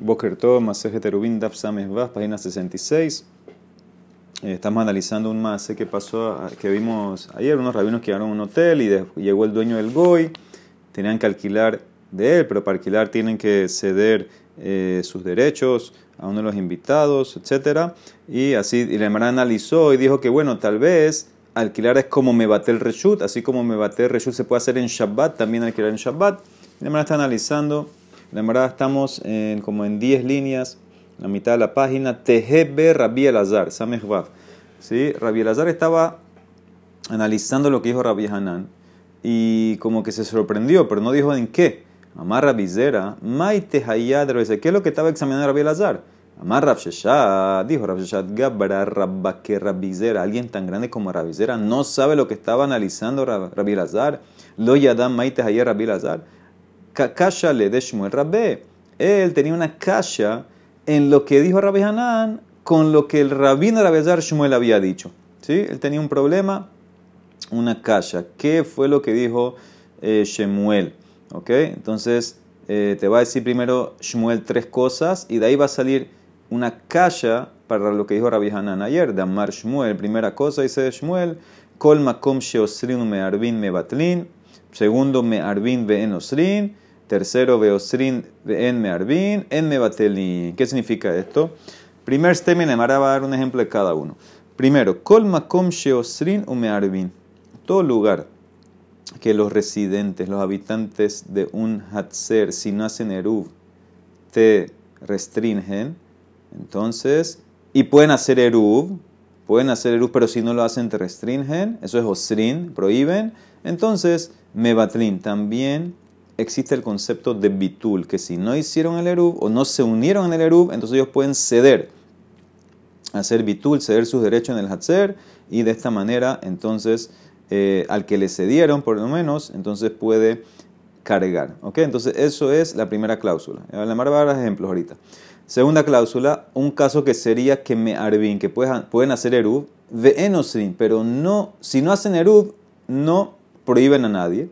Boker Tov, Maseje Terubin, Daf página 66. Eh, estamos analizando un mase que pasó, que vimos ayer. Unos rabinos que llegaron a un hotel y llegó el dueño del Goy. Tenían que alquilar de él, pero para alquilar tienen que ceder eh, sus derechos a uno de los invitados, etc. Y así, y la hermana analizó y dijo que, bueno, tal vez alquilar es como me bate el reshut, así como me bate el reshut se puede hacer en Shabbat, también alquilar en Shabbat. Y la hermana está analizando la verdad estamos en, como en 10 líneas, la mitad de la página. Tejebe Rabbi Elazar, Samechvav. ¿Sí? Rabbi Elazar estaba analizando lo que dijo Rabbi Hanan y como que se sorprendió, pero no dijo en qué. Amar Rabizera, Maite Hayad ¿Qué es lo que estaba examinando Rabbi Elazar? Amar Rabsheshat, dijo Rabsheshat Gabra Rabba que Rabizera, alguien tan grande como Rabizera, no sabe lo que estaba analizando Rabbi Elazar. Lo Yadam Maite Hayad Rabbi Elazar kasha le de Shmuel Rabbe. Él tenía una kasha en lo que dijo Rabbi Hanan con lo que el rabino Rabezar Shmuel había dicho. ¿Sí? Él tenía un problema, una kasha. ¿Qué fue lo que dijo eh, Shmuel? ¿Ok? Entonces eh, te va a decir primero Shmuel tres cosas y de ahí va a salir una kasha para lo que dijo Rabbi Hanan ayer, de Amar Shmuel. Primera cosa dice Shmuel, Kol makom sheosrin me arbin me batlin. Segundo, me arbin ve osrin. Tercero, Beosrin en Mearbin, en Mebatelin. ¿Qué significa esto? Primer stemen, me va a dar un ejemplo de cada uno. Primero, Kol Makom Sheosrin u Mearbin. Todo lugar que los residentes, los habitantes de un Hatzer, si no hacen Eruv, te restringen, entonces, y pueden hacer Eruv, pueden hacer Eruv, pero si no lo hacen, te restringen, eso es Osrin, prohíben, entonces, Mebatlin también existe el concepto de bitul, que si no hicieron el erub o no se unieron en el erub, entonces ellos pueden ceder, hacer bitul, ceder sus derechos en el hatzer, y de esta manera, entonces, eh, al que le cedieron, por lo menos, entonces puede cargar. ¿Ok? Entonces, eso es la primera cláusula. Voy a dar ejemplos ahorita. Segunda cláusula, un caso que sería que me arbin, que pueden hacer erub, ve enosrin, pero no, si no hacen erub, no prohíben a nadie.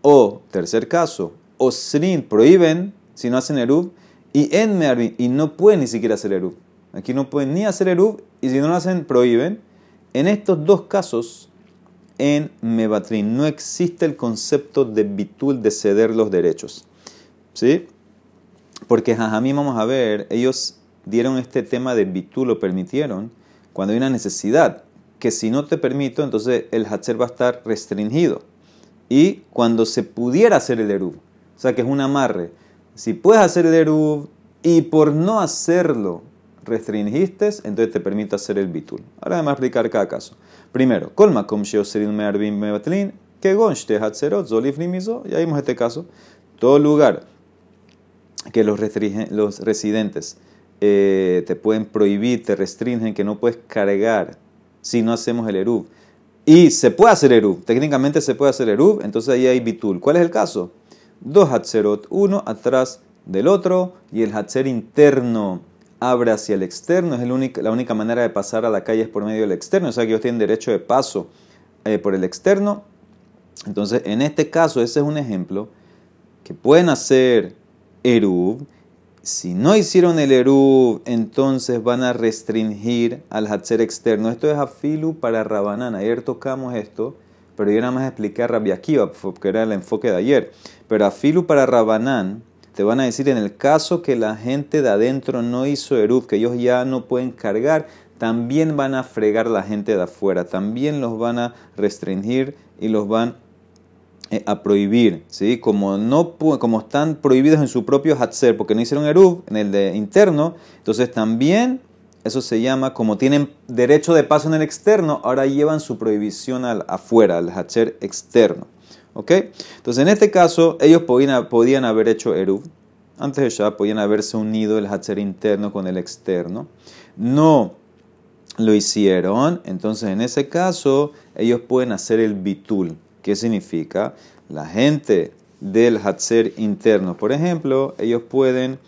O, tercer caso, Osrin prohíben si no hacen Erub y en Mearbin y no pueden ni siquiera hacer Erub. Aquí no pueden ni hacer Erub y si no lo hacen, prohíben. En estos dos casos, en Mebatrin no existe el concepto de bitul de ceder los derechos. ¿Sí? Porque mí vamos a ver, ellos dieron este tema de bitul, lo permitieron cuando hay una necesidad. Que si no te permito, entonces el Hatzer va a estar restringido y cuando se pudiera hacer el Eruv. O sea que es un amarre. Si puedes hacer el Eruv y por no hacerlo restringiste, entonces te permite hacer el bitul. Ahora vamos a explicar cada caso. Primero, colma com mearbim mebatlin, que gonshte hatzerot zolif Ya vimos este caso. Todo lugar que los, los residentes eh, te pueden prohibir, te restringen, que no puedes cargar si no hacemos el eruv y se puede hacer Eruv, técnicamente se puede hacer Eruv, entonces ahí hay Bitul. ¿Cuál es el caso? Dos Hatzerot, uno atrás del otro, y el Hatzer interno abre hacia el externo, es la única manera de pasar a la calle es por medio del externo, o sea que ellos tienen derecho de paso eh, por el externo. Entonces, en este caso, ese es un ejemplo que pueden hacer Eruv si no hicieron el Eru, entonces van a restringir al Hatzer externo. Esto es afilu para Rabanán. Ayer tocamos esto, pero yo nada más expliqué a Rabbi porque era el enfoque de ayer. Pero afilu para Rabanán, te van a decir en el caso que la gente de adentro no hizo Eru, que ellos ya no pueden cargar, también van a fregar la gente de afuera, también los van a restringir y los van a prohibir, ¿sí? Como, no, como están prohibidos en su propio Hatzer, porque no hicieron Eruv, en el de interno, entonces también eso se llama, como tienen derecho de paso en el externo, ahora llevan su prohibición al, afuera, al Hatzer externo. ¿Ok? Entonces en este caso, ellos podían, podían haber hecho Eruv, antes de ya podían haberse unido el Hatzer interno con el externo. No lo hicieron, entonces en ese caso, ellos pueden hacer el bitul. ¿Qué significa? La gente del Hatzer interno, por ejemplo, ellos pueden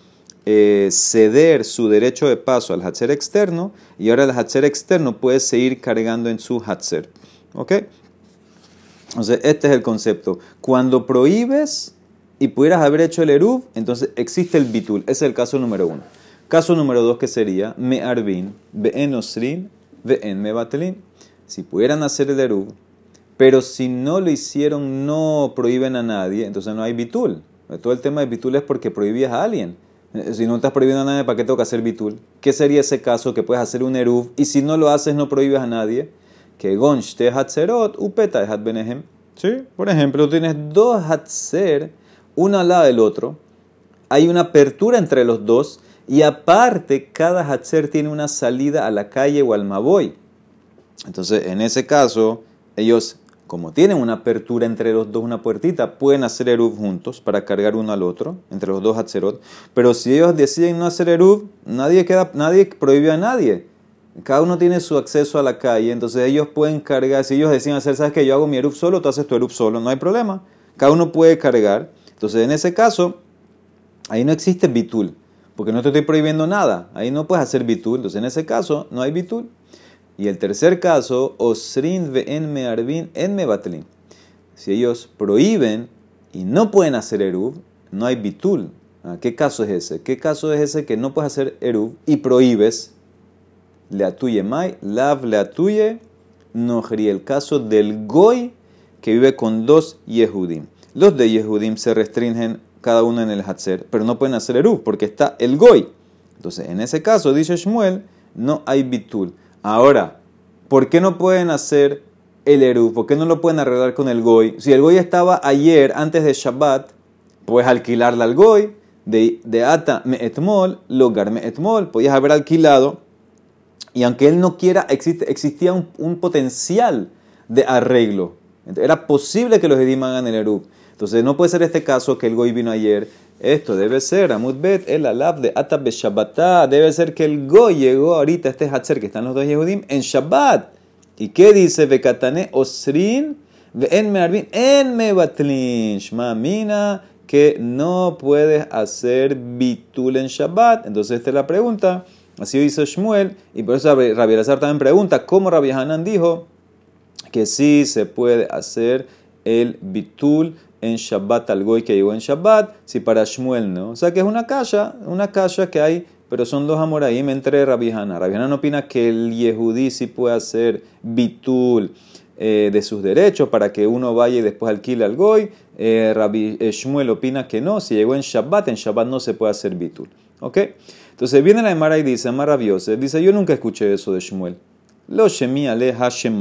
eh, ceder su derecho de paso al Hatzer externo y ahora el Hatzer externo puede seguir cargando en su Hatzer. ¿Ok? Entonces, este es el concepto. Cuando prohíbes, y pudieras haber hecho el eruv, entonces existe el bitul. Ese es el caso número uno. Caso número dos que sería me arbin, en osrin, en me batelin. Si pudieran hacer el eruv, pero si no lo hicieron, no prohíben a nadie, entonces no hay bitul. Todo el tema de bitul es porque prohibías a alguien. Eh, si no estás prohibiendo a nadie, ¿para qué tengo que hacer bitul? ¿Qué sería ese caso que puedes hacer un eruv y si no lo haces, no prohíbes a nadie? Que gonshte hatzerot upeta hat benehem. ¿Sí? Por ejemplo, tienes dos hatzer, uno al lado del otro. Hay una apertura entre los dos y aparte cada hatzer tiene una salida a la calle o al maboy. Entonces, en ese caso, ellos como tienen una apertura entre los dos, una puertita, pueden hacer Eruv juntos para cargar uno al otro, entre los dos Hatzerot. Pero si ellos deciden no hacer Eruv, nadie, queda, nadie prohíbe a nadie. Cada uno tiene su acceso a la calle, entonces ellos pueden cargar. Si ellos deciden hacer, ¿sabes que Yo hago mi Eruv solo, tú haces tu Eruv solo, no hay problema. Cada uno puede cargar. Entonces, en ese caso, ahí no existe bitul, porque no te estoy prohibiendo nada. Ahí no puedes hacer bitul. Entonces, en ese caso, no hay bitul. Y el tercer caso, osrin en me arbin en me batlin. Si ellos prohíben y no pueden hacer eruv, no hay bitul. Ah, ¿Qué caso es ese? ¿Qué caso es ese que no puedes hacer eruv y prohíbes? Le atuye mai, lav le atuye, no el caso del goy que vive con dos yehudim. Los de yehudim se restringen cada uno en el hatzer, pero no pueden hacer eruv porque está el goy. Entonces, en ese caso, dice Shmuel, no hay bitul. Ahora, ¿por qué no pueden hacer el Eru? ¿Por qué no lo pueden arreglar con el Goy? Si el Goy estaba ayer, antes de Shabbat, puedes alquilarla al Goy. De, de Ata me etmol, logar me etmol, podías haber alquilado. Y aunque él no quiera, existía un, potencial de arreglo. Era posible que los Edim hagan el Eru. Entonces no puede ser este caso que el Goy vino ayer esto debe ser, Amudbet, el alab de Atab Shabbatá. Debe ser que el Goy llegó ahorita, este Hatzer que están los dos Yehudim, en Shabbat. ¿Y qué dice? Bekatane Osrin, en Mearbin, en Mebatlin. Shmamina, que no puedes hacer bitul en Shabbat. Entonces, esta es la pregunta. Así dice Shmuel. Y por eso Rabbi Elazar también pregunta, ¿cómo Rabbi Hanan dijo que sí se puede hacer el bitul en Shabbat al Goy que llegó en Shabbat, si para Shmuel no. O sea que es una calle, una calle que hay, pero son dos amoraim entre Rabbi Hanna. Rabbi no opina que el Yehudí sí puede hacer bitul eh, de sus derechos para que uno vaya y después alquile al Goy. Eh, Rabbi eh, Shmuel opina que no, si llegó en Shabbat, en Shabbat no se puede hacer bitul. ¿Ok? Entonces viene la Emara y dice, maravilloso, dice, yo nunca escuché eso de Shmuel. Lo shemi ale Hashem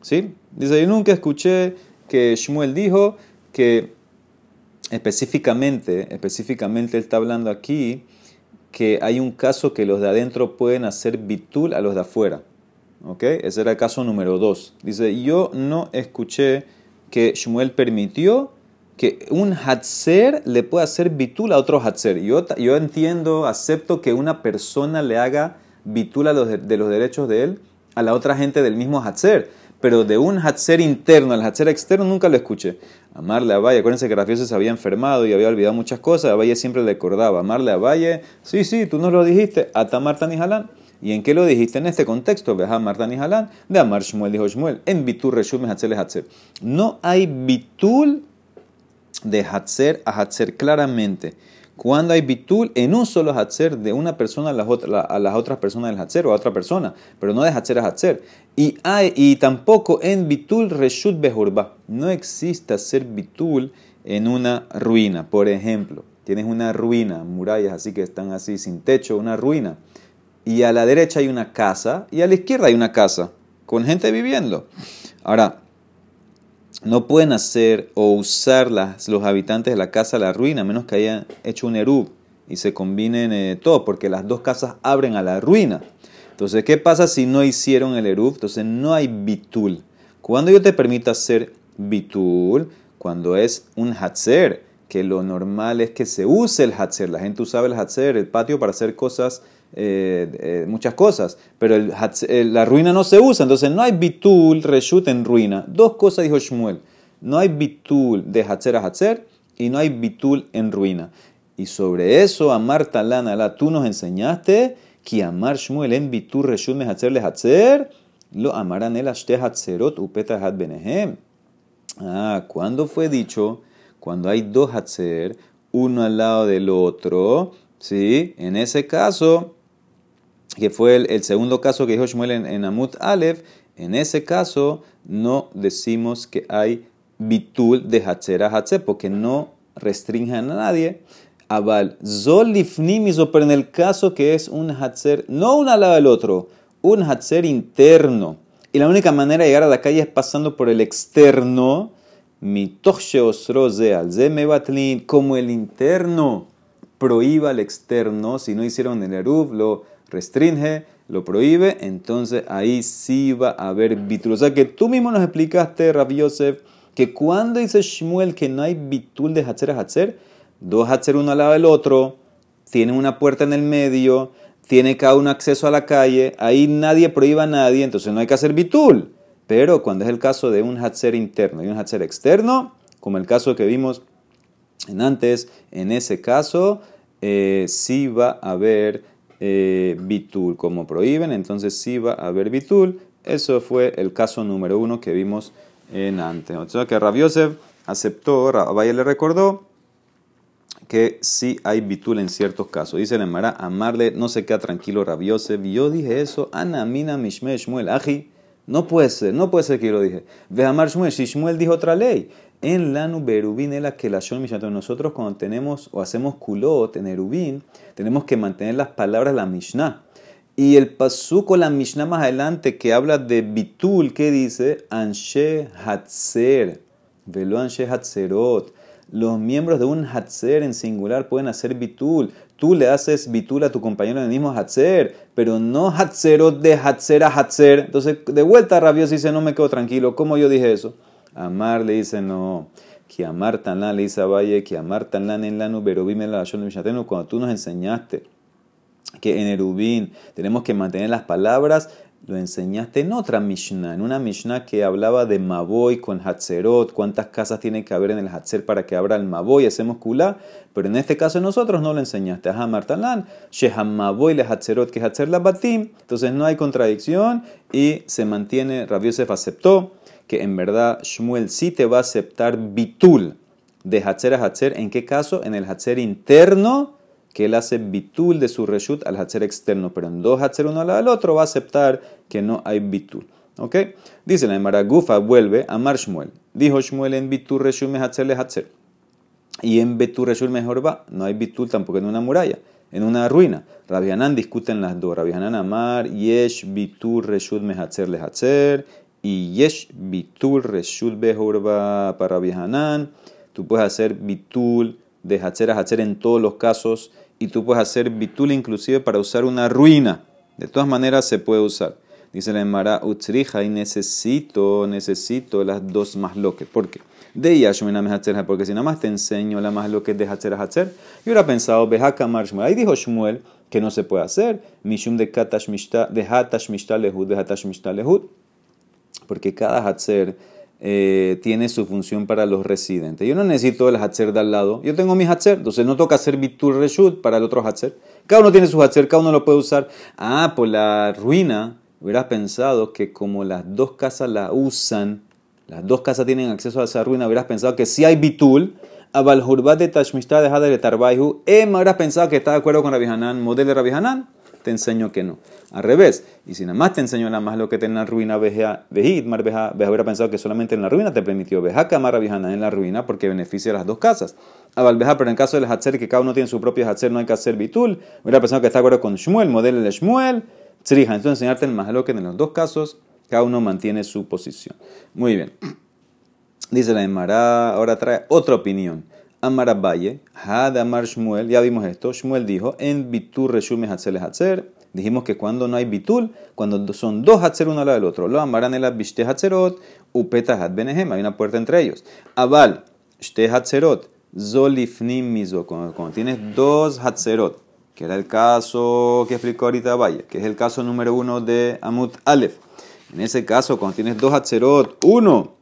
¿Sí? Dice, yo nunca escuché que Shmuel dijo que específicamente, específicamente él está hablando aquí que hay un caso que los de adentro pueden hacer bitul a los de afuera. ¿Ok? Ese era el caso número dos. Dice, yo no escuché que Shmuel permitió que un hatzer le pueda hacer bitul a otro hatzer. Yo, yo entiendo, acepto que una persona le haga bitul a los de, los derechos de él a la otra gente del mismo hatzer pero de un hatzer interno al hatzer externo nunca lo escuché. Amarle a Valle, acuérdense que Rafioso se había enfermado y había olvidado muchas cosas, a Valle siempre le acordaba. Amarle a Valle, sí, sí, tú nos lo dijiste, Atamar Tani Halán. ¿Y en qué lo dijiste en este contexto? Ve a Martani Halán, de Amar Shmuel, dijo Shmuel, en Bitur Reshum Hatzer Hatzer. No hay Bitul de Hatzer a Hatzer claramente cuando hay bitul en un solo hatzer de una persona a las, otras personas del hatzer o a otra persona, pero no de hatzer a hatzer. Y tampoco en bitul reshut behurba. No existe hacer bitul en una ruina. Por ejemplo, tienes una ruina, murallas así que están así sin techo, una ruina. Y a la derecha hay una casa y a la izquierda hay una casa con gente viviendo. Ahora, no pueden hacer o usar las, los habitantes de la casa la ruina, a menos que hayan hecho un erub y se combinen eh, todo, porque las dos casas abren a la ruina. Entonces, ¿qué pasa si no hicieron el erub? Entonces, no hay bitul. Cuando yo te permito hacer bitul, cuando es un hatzer, que lo normal es que se use el hatzer, la gente usaba el hatzer, el patio, para hacer cosas eh, eh, muchas cosas, pero el, la ruina no se usa, entonces no hay bitul reshut en ruina. Dos cosas dijo Shmuel, no hay bitul de hatzer a hatzer y no hay bitul en ruina. Y sobre eso, Amar Talana, tú nos enseñaste que Amar Shmuel en bitul reshut me hatzer le hatzer, lo amarán el ashte hatzerot upeta hat benehem. Ah, ¿cuándo fue dicho? cuando hay dos Hatzer, uno al lado del otro, ¿sí? En ese caso, que fue el, segundo caso que dijo Shmuel en, Amut Aleph, en ese caso no decimos que hay bitul de Hatzer a porque no restringen a nadie. Aval, Zolifnimizo, pero en el caso que es un Hatzer, no uno al del otro, un Hatzer interno. Y la única manera de llegar a la calle es pasando por el externo. Mi como el interno prohíba al externo, si no hicieron el Eruv, lo restringe, lo prohíbe, entonces ahí sí va a haber bitul. O sea que tú mismo nos explicaste, Rabbi Yosef, que cuando dice Shmuel que no hay bitul de Hatzer a Hatzer, dos Hatzer uno al lado del otro, tienen una puerta en el medio, tiene cada uno acceso a la calle, ahí nadie prohíba a nadie, entonces no hay que hacer bitul. Pero cuando es el caso de un Hatzer interno y un Hatzer externo, como el caso que vimos en antes, en ese caso eh, sí va a haber eh, bitul, como prohíben, entonces sí va a haber bitul. Eso fue el caso número uno que vimos en antes. O sea que Rabiosef aceptó, Vaya le recordó que sí hay bitul en ciertos casos. Dice el Emara, amarle no se queda tranquilo. Y yo dije eso, Ana mina mishme shmuel aji. No puede ser, no puede ser que yo lo dije. Ve amar Shmuel, si Shmuel dijo otra ley. En Lanu Berubin la que la Nosotros cuando tenemos o hacemos kulot en Erubin, tenemos que mantener las palabras la Mishnah. Y el pasuco, la Mishnah más adelante, que habla de bitul, que dice? Anshe Hatzer, velo Anshe Hatzerot. Los miembros de un Hatzer en singular pueden hacer bitul. Tú le haces bitul a tu compañero en el mismo Hatzer, pero no Hatzerot de Hatzer a Hatzer. Entonces, de vuelta Rabios dice, no me quedo tranquilo. ¿Cómo yo dije eso? Amar le dice no. Que amar tan le dice a Valle, que amar tan en la nuberobim la Cuando tú nos enseñaste que en Erubín tenemos que mantener las palabras, lo enseñaste en otra Mishnah, en una Mishnah que hablaba de Maboy con Hatzerot, cuántas casas tiene que haber en el Hatzer para que abra el Maboy, hacemos kula, pero en este caso nosotros no lo enseñaste. Ajá, Martalán, Sheham Maboy le Hatzerot que Hatzer la Batim, entonces no hay contradicción y se mantiene, Rabbi aceptó que en verdad Shmuel sí te va a aceptar bitul de Hatzer a Hatzer. ¿En qué caso? En el Hatzer interno, que él hace bitul de su reshut al Hatzer externo. Pero en dos Hatzer uno al otro va a aceptar que no hay bitul. ¿Ok? Dice la Emara Gufa, vuelve a Mar Shmuel. Dijo Shmuel en bitul reshut me Hatzer le Hatzer. Y en bitul reshut mejor va. No hay bitul tampoco en una muralla en una ruina. Rabianán discuten las dos. Rabianán Amar, Yesh, Bitur, Reshut, Mehatzer, Lehatzer y yesh bitul reshut behorba para vihanan. Tú puedes hacer bitul de hacher a hacher en todos los casos y tú puedes hacer bitul inclusive para usar una ruina. De todas maneras se puede usar. Dice la Emara Utzrija y necesito, necesito las dos más loques. ¿Por qué? De Yashmina Mehacher, porque si nada más te enseño la más de Hacher a Hacher, yo hubiera pensado, Behaka Shmuel. Ahí dijo Shmuel que no se puede hacer. Mishum de Katash Mishta, de Hatash Mishta Lehud, de Mishta Lehud porque cada Hatzer eh, tiene su función para los residentes. Yo no necesito el Hatzer de al lado, yo tengo mi Hatzer, entonces no toca hacer Bitur Reshut para el otro Hatzer. Cada uno tiene su Hatzer, cada uno lo puede usar. Ah, por la ruina, hubieras pensado que como las dos casas la usan, las dos casas tienen acceso a esa ruina, hubieras pensado que si hay Bitul, a Baljurbat de Tashmishta de Hadar de Tarbaihu, me hubieras pensado que está de acuerdo con Rabbi Hanan, modelo de Rabbi Hanan te enseño que no. Al revés, y si nada más te enseño nada más lo que tiene en la ruina, vejit, mar veja, hubiera pensado que solamente en la ruina te permitió veja, camara en la ruina porque beneficia a las dos casas. Abal veja, pero en caso del Hatzer, que cada uno tiene su propio Hatzer, no hay que hacer bitul, hubiera pensado que está de acuerdo con Shmuel, modelo de Shmuel, Tzrija. Entonces enseñarte el más lo que en los dos casos, cada uno mantiene su posición. Muy bien. Dice la Emara, ahora trae otra opinión. Amar Abaye, Had Amar Shmuel, ya vimos esto, Shmuel dijo, en Bitur Reshume Hatzel Hatzer, dijimos que cuando no hay Bitul, cuando son dos Hatzer uno al lado del otro, lo amarán el Bishte Hatzerot, Upeta Had Benehem, hay una puerta entre ellos. Abal, Shte Hatzerot, Zolifnim Mizo, cuando, tienes dos Hatzerot, que era el caso que explicó ahorita Abaye, que es el caso número uno de Amut Aleph. En ese caso, cuando tienes dos Hatzerot, uno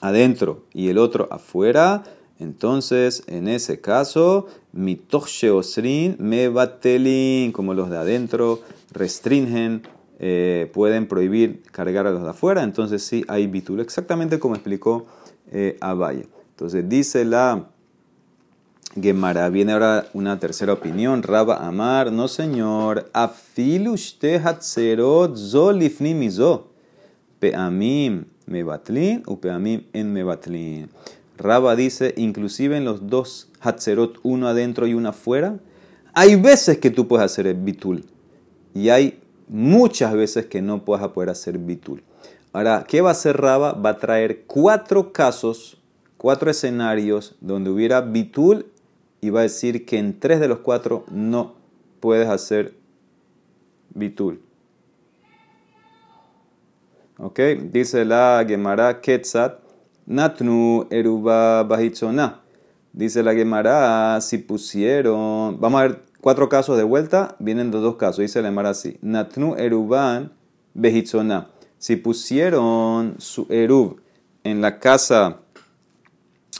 adentro y el otro afuera, entonces, en ese caso, mitoche osrin me batelin, como los de adentro restringen, eh, pueden prohibir cargar a los de afuera. Entonces, sí hay bitul, exactamente como explicó eh, Abaye. Entonces dice la Gemara, viene ahora una tercera opinión, Raba Amar, no señor, afilushte hatzerot zolifni mizo, peamim mebatlin u peamim en mebatlin. Raba dice, inclusive en los dos hatzerot, uno adentro y uno afuera, hay veces que tú puedes hacer el bitul y hay muchas veces que no puedes poder hacer bitul. Ahora, ¿qué va a hacer Raba? Va a traer cuatro casos, cuatro escenarios donde hubiera bitul y va a decir que en tres de los cuatro no puedes hacer bitul. ¿Ok? Dice la Gemara Ketzat, Natnu Eruba Bahitzona. Dice la Gemara, si pusieron, vamos a ver cuatro casos de vuelta, vienen dos casos. Dice la Gemara así, Natnu Eruban Behitzona si pusieron su erub en la casa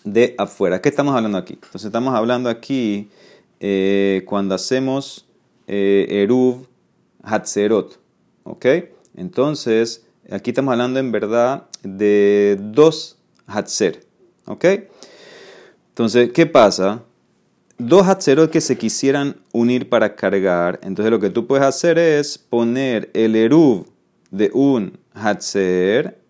de afuera, ¿qué estamos hablando aquí? Entonces estamos hablando aquí eh, cuando hacemos eh, erub hatzerot, ¿ok? Entonces, aquí estamos hablando en verdad de dos hatzer, ¿ok? Entonces, ¿qué pasa? Dos hatzerot que se quisieran unir para cargar, entonces lo que tú puedes hacer es poner el erub de un Hatzer,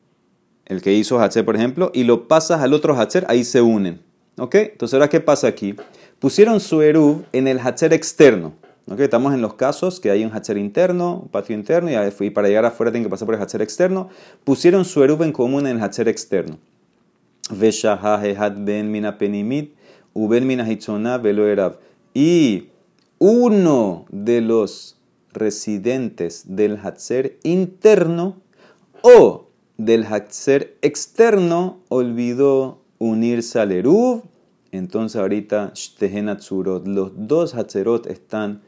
el que hizo Hatzer, por ejemplo, y lo pasas al otro Hatzer, ahí se unen. ¿Ok? Entonces, ahora, ¿qué pasa aquí? Pusieron su Eruv en el Hatzer externo. ¿Ok? Estamos en los casos que hay un Hatzer interno, un patio interno, y para llegar afuera tienen que pasar por el Hatzer externo. Pusieron su Eruv en común en el Hatzer externo. Y uno de los residentes del Hatzer interno o del Hatzer externo olvidó unirse al Eruv, entonces ahorita los dos Hatzerot están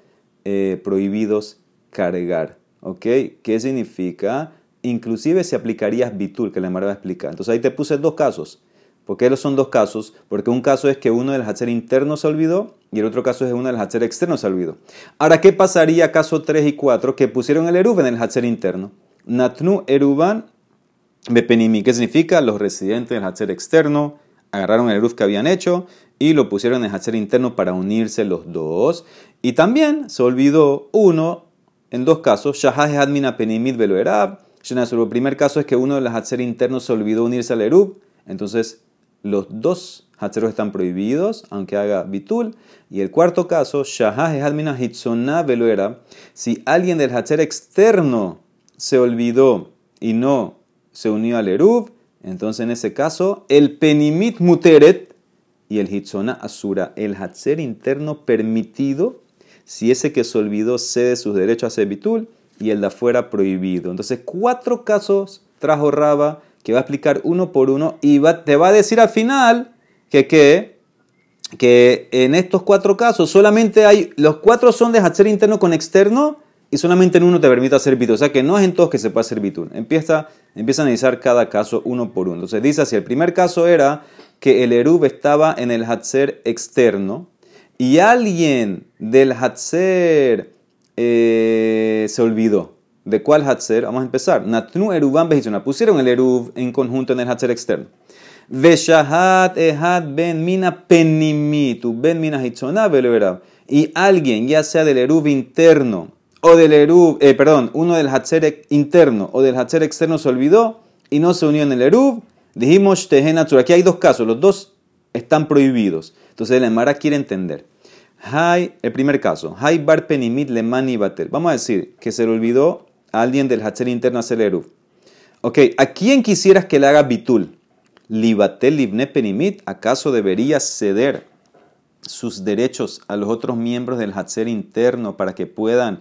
eh, prohibidos cargar. ¿Ok? ¿Qué significa? Inclusive se aplicaría Bitul, que la Mara va a explicar. Entonces ahí te puse dos casos. ¿Por qué son dos casos? Porque un caso es que uno del Hatzer interno se olvidó y el otro caso es que uno del Hatzer externo se olvidó. Ahora, ¿qué pasaría caso 3 y 4 que pusieron el Eruv en el Hatzer interno? Natnu Eruban Bepenimi. ¿Qué significa? Los residentes del Hatzer externo agarraron el Eruf que habían hecho y lo pusieron en el Hatzer interno para unirse los dos. Y también se olvidó uno, en dos casos, Shahaj Admina Penimit Velo Erab. El primer caso es que uno de los Hatzer internos se olvidó unirse al Erub. Entonces, los dos Hatzeros están prohibidos, aunque haga bitul. Y el cuarto caso, Shahaj Admina Hitzona Velo Erab. Si alguien del Hatzer externo se olvidó y no se unió al Eruv, entonces en ese caso el Penimit Muteret y el Hitzona Asura, el Hatzer interno permitido, si ese que se olvidó cede sus derechos a Sebitul y el de afuera prohibido. Entonces cuatro casos trajo Raba que va a explicar uno por uno y te va a decir al final que, que, en estos cuatro casos solamente hay, los cuatro son de Hatzer interno con externo y solamente en uno te permite hacer bitul. O sea que no es en todos que se puede hacer bitul. Empieza, empieza a analizar cada caso uno por uno. Entonces dice así, el primer caso era que el Erub estaba en el Hatzer externo y alguien del Hatzer eh, se olvidó. ¿De cuál Hatzer? Vamos a empezar. Natnu Eruban Pusieron el Erub en conjunto en el Hatzer externo. Veshahat ehad ben mina penimitu ben mina Y alguien, ya sea del Erub interno o del Erub, eh, perdón, uno del Hatzer interno o del Hatzer externo se olvidó y no se unió en el Erub, dijimos Tehenatzur. Aquí hay dos casos, los dos están prohibidos. Entonces el Emara quiere entender. Hay, el primer caso, Hay bar penimit lemani batel. Vamos a decir que se le olvidó alguien del Hatzer el Erub. Ok, ¿a quién quisieras que le haga bitul? Libatel libne penimit, ¿acaso debería ceder sus derechos a los otros miembros del Hatzer interno para que puedan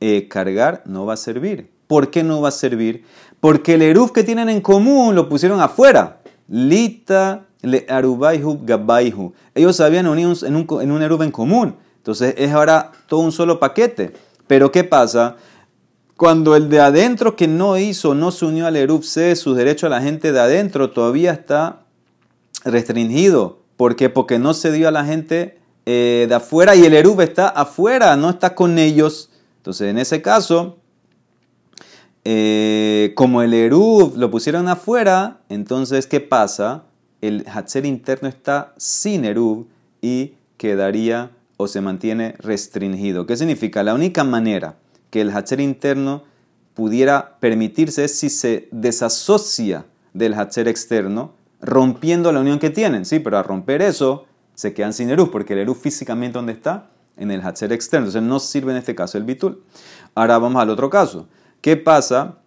eh, cargar no va a servir. ¿Por qué no va a servir? Porque el eruf que tienen en común lo pusieron afuera. Lita le arubaihu gabaihu. Ellos habían unido en un, en eruf en común. Entonces es ahora todo un solo paquete. Pero ¿qué pasa? Cuando el de adentro que no hizo, no se unió al eruf, cede sus derechos a la gente de adentro, todavía está restringido. ¿Por qué? Porque no se dio a la gente eh, de afuera y el eruf está afuera, no está con ellos. Entonces, en ese caso, eh, como el Eruv lo pusieron afuera, entonces, ¿qué pasa? el Hatzer interno está sin Eruv y quedaría o se mantiene restringido. ¿Qué significa? La única manera que el Hatzer interno pudiera permitirse es si se desasocia del Hatzer externo, rompiendo la unión que tienen. Sí, pero al romper eso, se quedan sin Eruv, porque el Eruv físicamente, ¿dónde está? En el Hatzer externo. Entonces no sirve en este caso el Bitul. Ahora vamos al otro caso. ¿Qué pasa?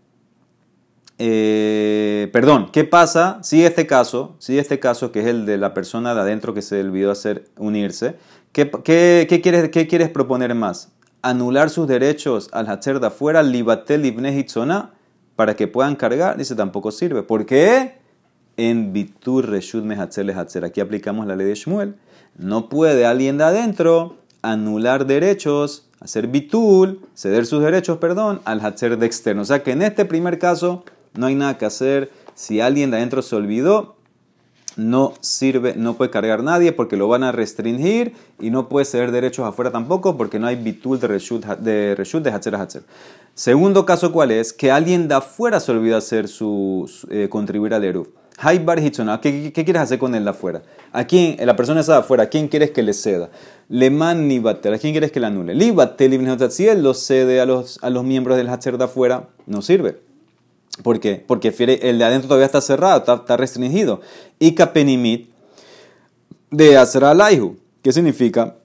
Eh, perdón, ¿qué pasa si este caso, si este caso que es el de la persona de adentro que se olvidó hacer unirse, ¿qué, qué, quieres, qué quieres proponer más? Anular sus derechos al Hatzer de afuera, libatel ibne para que puedan cargar, dice tampoco sirve. ¿Por qué? En bitur reshut mehatzer hatzer. Aquí aplicamos la ley de Shmuel. No puede alguien de adentro anular derechos, hacer bitul, ceder sus derechos, perdón, al hatzer de externo. O sea que en este primer caso no hay nada que hacer. Si alguien de adentro se olvidó, no sirve, no puede cargar nadie porque lo van a restringir y no puede ceder derechos afuera tampoco porque no hay bitul de reshut de, reshut de a hatzer. Segundo caso, ¿cuál es? Que alguien de afuera se olvida hacer su, eh, contribuir al Eruv. ¿Qué, ¿Qué, quieres hacer con él de afuera? ¿A quién, la persona está de afuera, ¿a quién quieres que le ceda? Le man ni ¿a quién quieres que le anule? Li si él lo cede a los, a los miembros del hatzer de afuera, no sirve. ¿Por qué? Porque el de adentro todavía está cerrado, está, restringido. Y kapenimit de hacer alaihu. ¿Qué significa?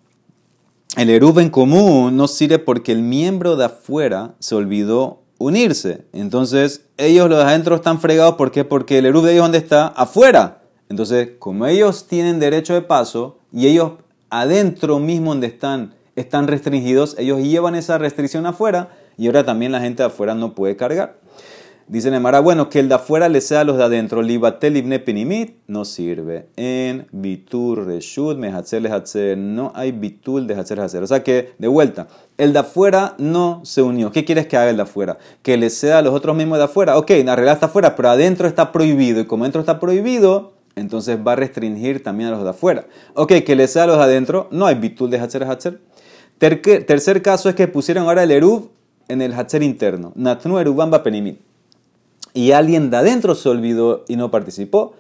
El eruv en común no sirve porque el miembro de afuera se olvidó unirse. Entonces, ellos los de adentro están fregados. ¿Por qué? Porque el eruv de ellos, ¿dónde está? Afuera. Entonces, como ellos tienen derecho de paso y ellos adentro mismo donde están están restringidos, ellos llevan esa restricción afuera y ahora también la gente de afuera no puede cargar. Dice Nemara, bueno, que el de afuera le sea a los de adentro. Libatel ibne pinimit no sirve. En bitur reshut mehatzer lehatzer. No hay bitul de hatzer hatzer. O sea que, de vuelta, el de afuera no se unió. ¿Qué quieres que haga el de afuera? Que le sea a los otros mismos de afuera. Ok, la realidad está afuera, pero adentro está prohibido. Y como adentro está prohibido, entonces va a restringir también a los de afuera. Ok, que le sea a los de adentro. No hay bitul de hatzer hatzer. Tercer caso es que pusieron ahora el eruv en el hatzer interno. Natnu erubamba penimit y alguien de adentro se olvidó y no participó,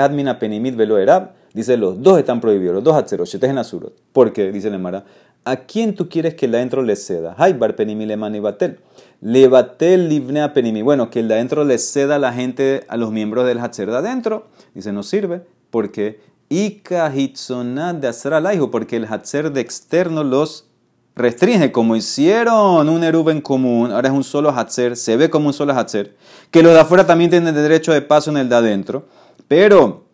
admina penimit velo erab, dice los dos están prohibidos, los dos hatzeros, en asurot. ¿Por qué? Dice Nemara, ¿a quién tú quieres que el de adentro le ceda? Hay bar penimi le mani batel. Le batel livne a penimi. Bueno, que el de adentro le ceda a la gente, a los miembros del hatzer de adentro. Dice, no sirve. ¿Por qué? Y de hijo, porque el hatzer de externo los restringe, como hicieron un Erub en común, ahora es un solo Hatzer, se ve como un solo Hatzer, que los de afuera también tienen derecho de paso en el de adentro, pero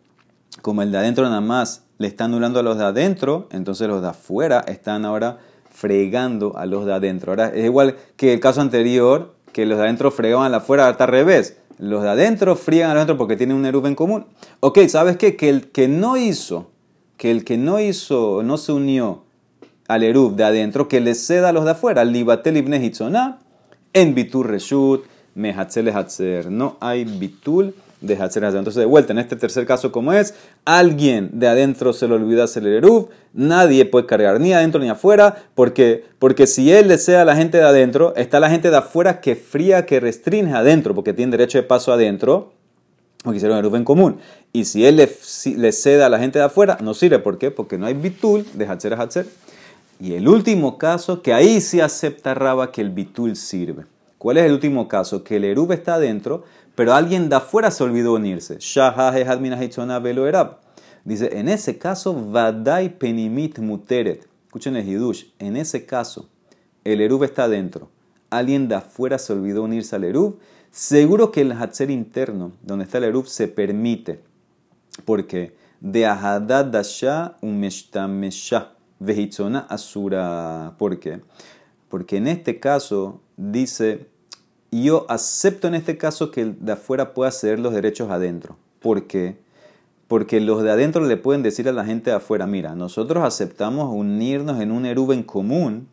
como el de adentro nada más le está anulando a los de adentro, entonces los de afuera están ahora fregando a los de adentro. Ahora es igual que el caso anterior, que los de adentro fregaban a la afuera, hasta al revés. Los de adentro friegan a los de adentro porque tienen un Erub en común. Ok, ¿sabes qué? Que el que no hizo, que el que no hizo, no se unió al Eruv de adentro que le ceda a los de afuera. Libatel ibn en bitur reshut mehatzel hatzer. No hay bitul de hatzer Entonces, de vuelta, en este tercer caso, como es, alguien de adentro se le olvida hacer el Eruv, nadie puede cargar ni adentro ni afuera, porque, porque si él le ceda a la gente de adentro, está la gente de afuera que fría, que restringe adentro, porque tiene derecho de paso adentro, porque hicieron Eruv en común. Y si él le, le ceda a la gente de afuera, no sirve. ¿Por qué? Porque no hay bitul de hatzer a hatzer. Y el último caso, que ahí se acepta Raba que el bitul sirve. ¿Cuál es el último caso? Que el erub está adentro, pero alguien de afuera se olvidó unirse. Dice, en ese caso, vadai penimit muteret. Escuchen el hidush. En ese caso, el erub está adentro. Alguien de afuera se olvidó unirse al erub. Seguro que el hatzer interno, donde está el erub, se permite. Porque de ahadad dasha un Vejitzona Asura. ¿Por qué? Porque en este caso dice, yo acepto en este caso que el de afuera pueda ceder los derechos adentro. ¿Por qué? Porque los de adentro le pueden decir a la gente de afuera, mira, nosotros aceptamos unirnos en un Erub en común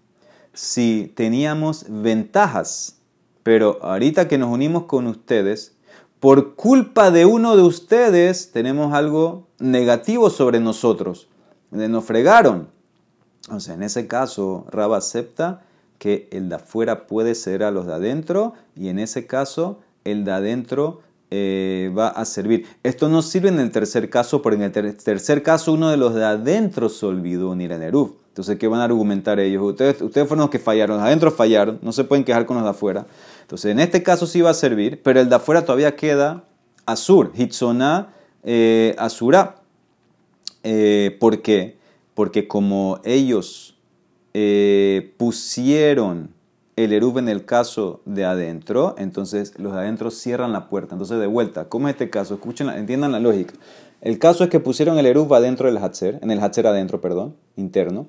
si teníamos ventajas, pero ahorita que nos unimos con ustedes, por culpa de uno de ustedes tenemos algo negativo sobre nosotros. Nos fregaron. Sea, en ese caso, Rab acepta que el de afuera puede ser a los de adentro y en ese caso el de adentro eh, va a servir. Esto no sirve en el tercer caso, porque en el tercer caso uno de los de adentro se olvidó unir el Eruv. Entonces, ¿qué van a argumentar ellos? Ustedes, ustedes fueron los que fallaron, los de adentro fallaron, no se pueden quejar con los de afuera. Entonces, en este caso sí va a servir, pero el de afuera todavía queda Azur, Hitzona eh, Azura. Eh, ¿Por qué? Porque como ellos eh, pusieron el Eruv en el caso de adentro, entonces los de adentro cierran la puerta. Entonces, de vuelta, ¿cómo es este caso? Escuchen, entiendan la lógica. El caso es que pusieron el Eruv adentro del Hatzer, en el Hatzer adentro, perdón, interno.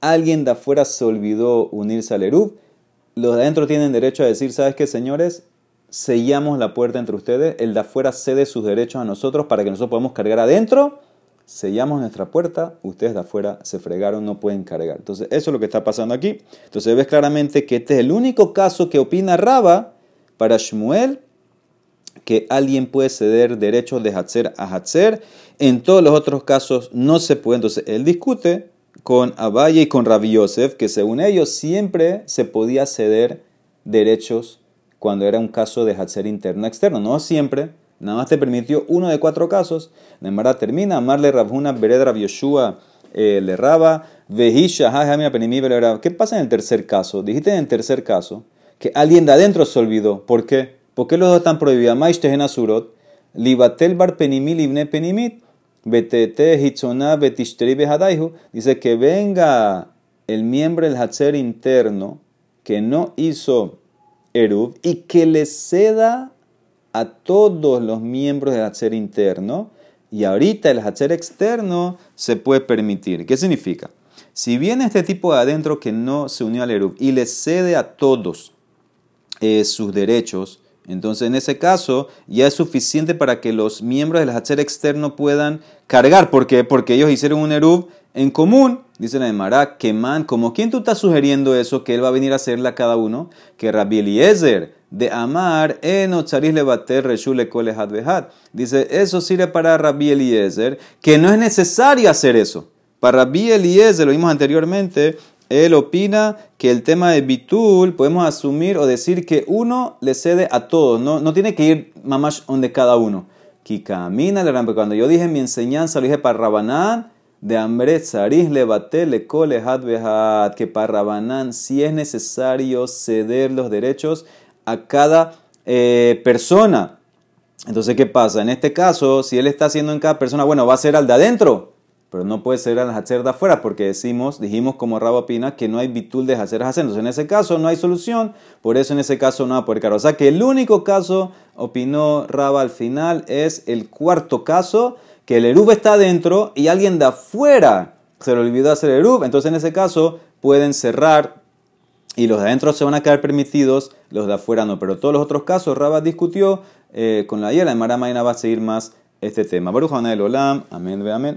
Alguien de afuera se olvidó unirse al Eruv. Los de adentro tienen derecho a decir, ¿sabes qué, señores? Sellamos la puerta entre ustedes. El de afuera cede sus derechos a nosotros para que nosotros podamos cargar adentro sellamos nuestra puerta, ustedes de afuera se fregaron, no pueden cargar. Entonces, eso es lo que está pasando aquí. Entonces, ves claramente que este es el único caso que opina Raba para Shmuel, que alguien puede ceder derechos de Hatzer a Hatzer. En todos los otros casos no se puede. Entonces, él discute con Abaye y con Rabbi Yosef, que según ellos siempre se podía ceder derechos cuando era un caso de Hatzer interno-externo. No siempre, Nada más te permitió uno de cuatro casos. Nemara termina, amarle Rabhuna Bered Rab Yoshua eh, le raba, Vehisha ¿Qué pasa en el tercer caso? Dijiste en el tercer caso que alguien de adentro se olvidó. ¿Por qué? ¿Por qué los dos están prohibidos? Maishtehen surot, libatel bar penimil ibne penimit, betete hitzona betishteri behadaihu. Dice que venga el miembro del Hatzer interno que no hizo Erub y que le ceda a todos los miembros del Hatzer interno y ahorita el Hatzer externo se puede permitir. ¿Qué significa? Si viene este tipo de adentro que no se unió al Erub y le cede a todos eh, sus derechos, entonces en ese caso ya es suficiente para que los miembros del Hatzer externo puedan cargar. ¿Por qué? Porque ellos hicieron un Erub en común. Dice la Emara, que man, como quién tú estás sugiriendo eso, que él va a venir a hacerle a cada uno, que Rabbi Eliezer de Amar, eno charis levater reshule had Dice, eso sirve para Rabbi Eliezer, que no es necesario hacer eso. Para Rabbi Eliezer, lo vimos anteriormente, él opina que el tema de Bitul podemos asumir o decir que uno le cede a todos, no, no tiene que ir mamás donde cada uno. Kikamina le Cuando yo dije en mi enseñanza, lo dije para Rabanán, de hambre zaris levate le had que para Rabanán si es necesario ceder los derechos a cada eh, persona. Entonces, ¿qué pasa? En este caso, si él está haciendo en cada persona, bueno, va a ser al de adentro, pero no puede ser al hacer de afuera, porque decimos, dijimos como Rabo opina que no hay bitul de hacer hacer. En ese caso no hay solución, por eso en ese caso no va a poder cargar. O sea que el único caso, opinó Raba al final, es el cuarto caso, que el Erub está adentro y alguien de afuera se le olvidó hacer el Erub. Entonces, en ese caso, pueden cerrar y los de adentro se van a quedar permitidos, los de afuera no. Pero todos los otros casos, Rabat discutió eh, con la Yela, en Mara va a seguir más este tema. Baruch Olam, amén, ve amén.